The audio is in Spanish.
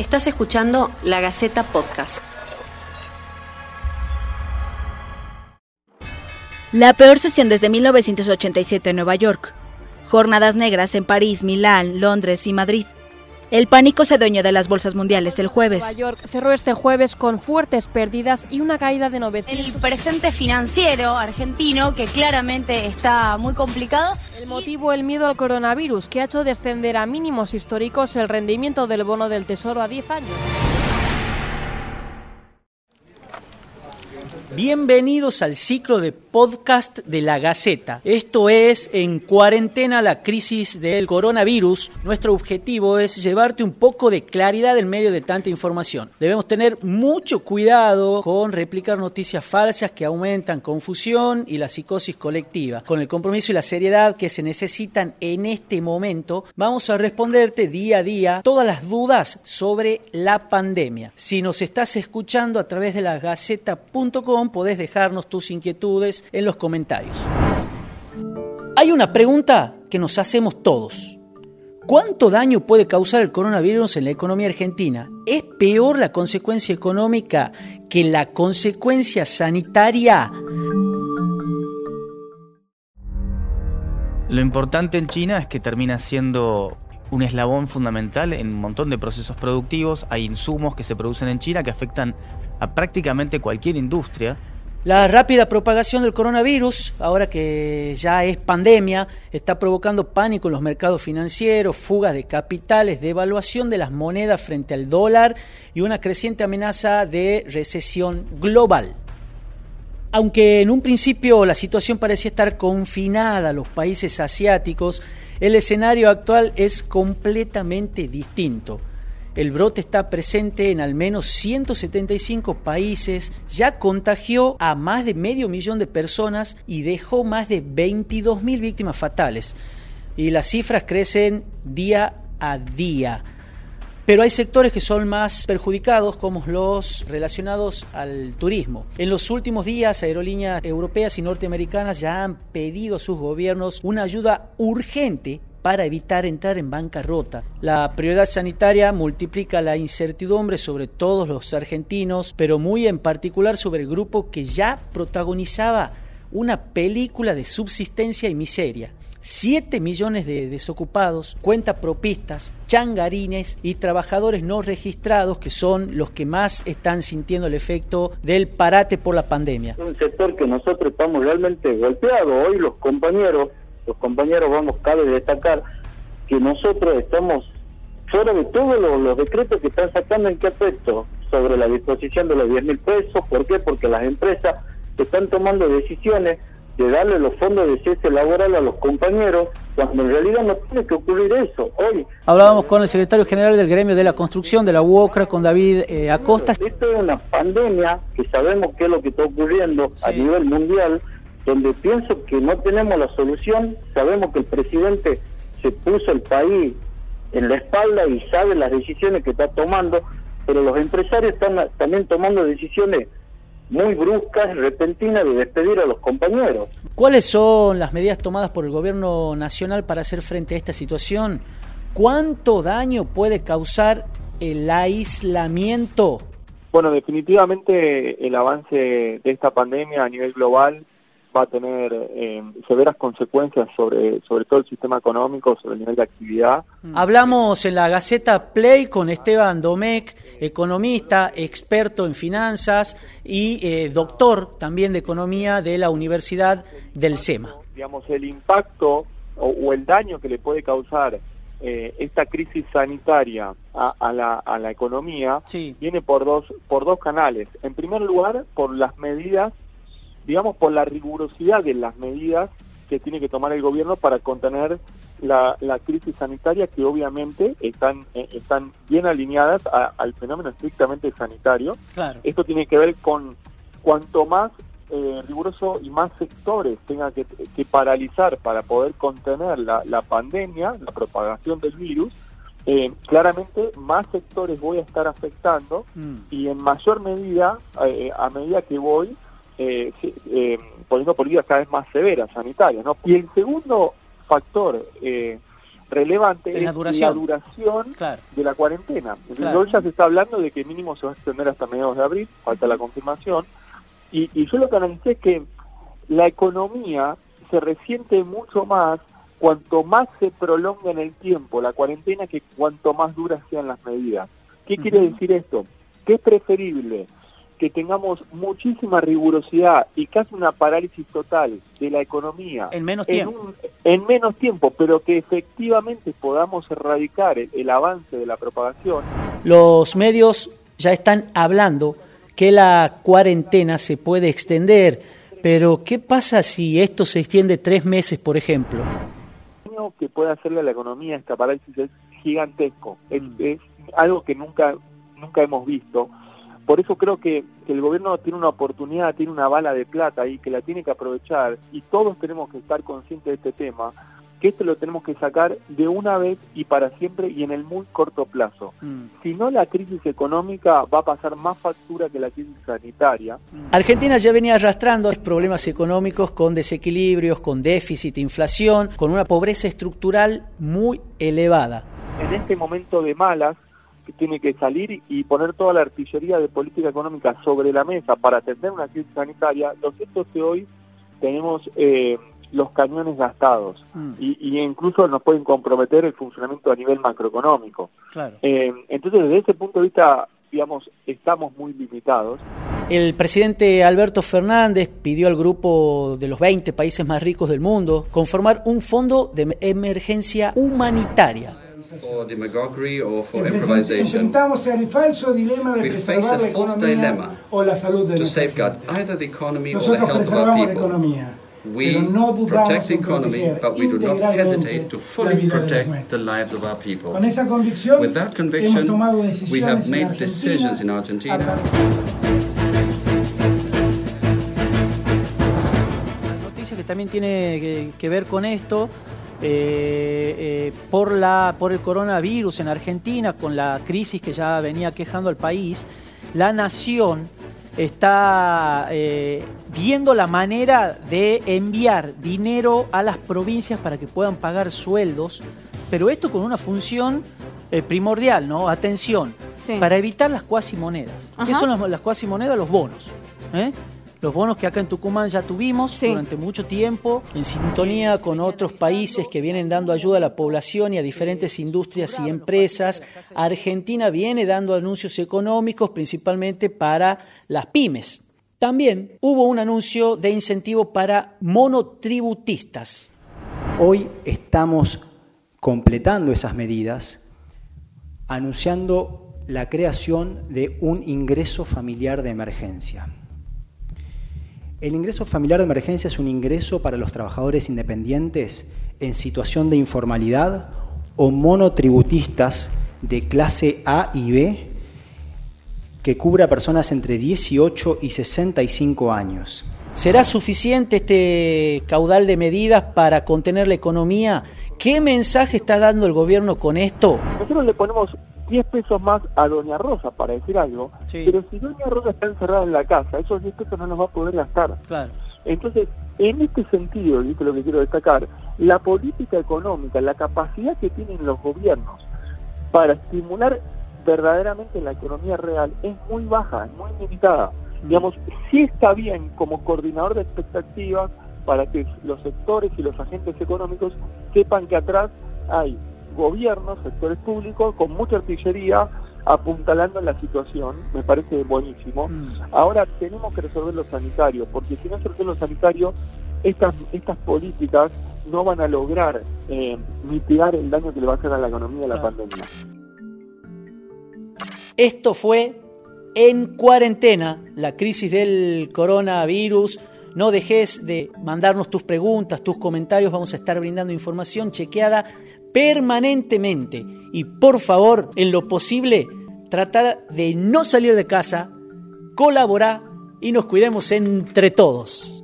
Estás escuchando La Gaceta Podcast. La peor sesión desde 1987 en Nueva York. Jornadas negras en París, Milán, Londres y Madrid. El pánico se dueñó de las bolsas mundiales el jueves. Nueva York cerró este jueves con fuertes pérdidas y una caída de 900. El presente financiero argentino, que claramente está muy complicado. Motivo, el miedo al coronavirus, que ha hecho descender a mínimos históricos el rendimiento del bono del Tesoro a 10 años. Bienvenidos al ciclo de podcast de la Gaceta. Esto es En cuarentena la crisis del coronavirus. Nuestro objetivo es llevarte un poco de claridad en medio de tanta información. Debemos tener mucho cuidado con replicar noticias falsas que aumentan confusión y la psicosis colectiva. Con el compromiso y la seriedad que se necesitan en este momento, vamos a responderte día a día todas las dudas sobre la pandemia. Si nos estás escuchando a través de la gaceta.com, podés dejarnos tus inquietudes en los comentarios. Hay una pregunta que nos hacemos todos. ¿Cuánto daño puede causar el coronavirus en la economía argentina? ¿Es peor la consecuencia económica que la consecuencia sanitaria? Lo importante en China es que termina siendo un eslabón fundamental en un montón de procesos productivos. Hay insumos que se producen en China que afectan a prácticamente cualquier industria. La rápida propagación del coronavirus, ahora que ya es pandemia, está provocando pánico en los mercados financieros, fugas de capitales, devaluación de las monedas frente al dólar y una creciente amenaza de recesión global. Aunque en un principio la situación parecía estar confinada a los países asiáticos, el escenario actual es completamente distinto. El brote está presente en al menos 175 países, ya contagió a más de medio millón de personas y dejó más de 22 mil víctimas fatales. Y las cifras crecen día a día. Pero hay sectores que son más perjudicados, como los relacionados al turismo. En los últimos días, aerolíneas europeas y norteamericanas ya han pedido a sus gobiernos una ayuda urgente para evitar entrar en bancarrota. La prioridad sanitaria multiplica la incertidumbre sobre todos los argentinos, pero muy en particular sobre el grupo que ya protagonizaba una película de subsistencia y miseria. 7 millones de desocupados, cuenta propistas, changarines y trabajadores no registrados que son los que más están sintiendo el efecto del parate por la pandemia. Un sector que nosotros estamos realmente golpeados. Hoy los compañeros los compañeros vamos, cabe destacar que nosotros estamos fuera de todos los, decretos que están sacando en qué aspecto sobre la disposición de los 10 mil pesos. ¿Por qué? Porque las empresas están tomando decisiones de darle los fondos de cese laboral a los compañeros, cuando en realidad no tiene que ocurrir eso. Hoy Hablábamos con el secretario general del gremio de la construcción de la UOCRA, con David eh, Acosta. Esto es una pandemia que sabemos qué es lo que está ocurriendo a nivel mundial, donde pienso que no tenemos la solución, sabemos que el presidente se puso el país en la espalda y sabe las decisiones que está tomando, pero los empresarios están también tomando decisiones muy bruscas, repentinas de despedir a los compañeros. ¿Cuáles son las medidas tomadas por el gobierno nacional para hacer frente a esta situación? ¿Cuánto daño puede causar el aislamiento? Bueno, definitivamente el avance de esta pandemia a nivel global va a tener eh, severas consecuencias sobre, sobre todo el sistema económico, sobre el nivel de actividad. Mm. Hablamos en la Gaceta Play con Esteban Domecq, economista, experto en finanzas y eh, doctor también de economía de la Universidad del SEMA. Digamos, el impacto o, el daño que le puede causar eh, esta crisis sanitaria a, la, a la economía viene por dos, por dos canales. En primer lugar, por las medidas digamos, por la rigurosidad de las medidas que tiene que tomar el gobierno para contener la, crisis sanitaria que obviamente están, eh, están bien alineadas al fenómeno estrictamente sanitario. Esto tiene que ver con cuanto más eh, riguroso y más sectores tenga que, paralizar para poder contener la, pandemia, la propagación del virus, eh, claramente más sectores voy a estar afectando mm. y en mayor medida, a medida que voy eh, eh, poniendo políticas cada vez más severas, sanitarias. ¿no? Y el segundo factor eh, relevante es la duración, de la cuarentena. Entonces ya se está hablando de que mínimo se va a extender hasta mediados de abril, falta la confirmación. Y, y yo lo que analicé es que la economía se resiente mucho más cuanto más se prolonga en el tiempo la cuarentena que cuanto más duras sean las medidas. ¿Qué quiere decir esto? Que es preferible que tengamos muchísima rigurosidad y casi una parálisis total de la economía en menos tiempo, en menos tiempo pero que efectivamente podamos erradicar el, avance de la propagación. Los medios ya están hablando que la cuarentena se puede extender, pero ¿qué pasa si esto se extiende tres meses, por ejemplo? que puede hacerle a la economía esta parálisis es gigantesco, es, algo que nunca, nunca hemos visto. Por eso creo que, el gobierno tiene una oportunidad, tiene una bala de plata ahí que la tiene que aprovechar y todos tenemos que estar conscientes de este tema, que esto lo tenemos que sacar de una vez y para siempre y en el muy corto plazo. Mm. Si no, la crisis económica va a pasar más factura que la crisis sanitaria. Mm. Argentina ya venía arrastrando problemas económicos con desequilibrios, con déficit, inflación, con una pobreza estructural muy elevada. En este momento de malas, que tiene que salir y poner toda la artillería de política económica sobre la mesa para atender una crisis sanitaria, lo cierto es que hoy tenemos... Eh, los cañones gastados mm. y, incluso nos pueden comprometer el funcionamiento a nivel macroeconómico. Eh, entonces, desde ese punto de vista, digamos, estamos muy limitados. El presidente Alberto Fernández pidió al grupo de los 20 países más ricos del mundo conformar un fondo de emergencia humanitaria. For demagoguery or for improvisation. el falso dilema de We face a false dilemma o la salud de to safeguard either the economy or the health of our people. We protect the economy, but we do not hesitate to fully protect the lives of our people. With that conviction, we have made decisions in Argentina. Noticia que también tiene que, ver con esto. Eh, eh, por, la, por el coronavirus en Argentina, con la crisis que ya venía quejando al país, la nación está eh, viendo la manera de enviar dinero a las provincias para que puedan pagar sueldos, pero esto con una función primordial, ¿no? Atención, para evitar las cuasimonedas. ¿Qué son las, las cuasimonedas? Los bonos. Los bonos que acá en Tucumán ya tuvimos durante mucho tiempo, en sintonía con otros países que vienen dando ayuda a la población y a diferentes industrias y empresas. Argentina viene dando anuncios económicos principalmente para las pymes. También hubo un anuncio de incentivo para monotributistas. Hoy estamos completando esas medidas, anunciando la creación de un ingreso familiar de emergencia. El ingreso familiar de emergencia es un ingreso para los trabajadores independientes en situación de informalidad o monotributistas de clase A y B que cubra personas entre 18 y 65 años. ¿Será suficiente este caudal de medidas para contener la economía? ¿Qué mensaje está dando el gobierno con esto? Nosotros le ponemos 10 pesos más a Doña Rosa, para decir algo, pero si Doña Rosa está encerrada en la casa, esos 10 pesos no los va a poder gastar. Claro. Entonces, en este sentido, y esto es lo que quiero destacar, la política económica, la capacidad que tienen los gobiernos para estimular verdaderamente la economía real es muy baja, muy limitada. Mm. Digamos, sí está bien como coordinador de expectativas para que los sectores y los agentes económicos sepan que atrás hay gobiernos, sectores públicos, con mucha artillería apuntalando la situación, me parece buenísimo. Mm. Ahora tenemos que resolver lo sanitario, porque si no se resuelve lo sanitario, estas, estas políticas no van a lograr eh, mitigar el daño que le va a hacer a la economía la pandemia. Esto fue en cuarentena, la crisis del coronavirus. No dejes de mandarnos tus preguntas, tus comentarios. Vamos a estar brindando información chequeada permanentemente. Y por favor, en lo posible, tratar de no salir de casa, colaborar y nos cuidemos entre todos.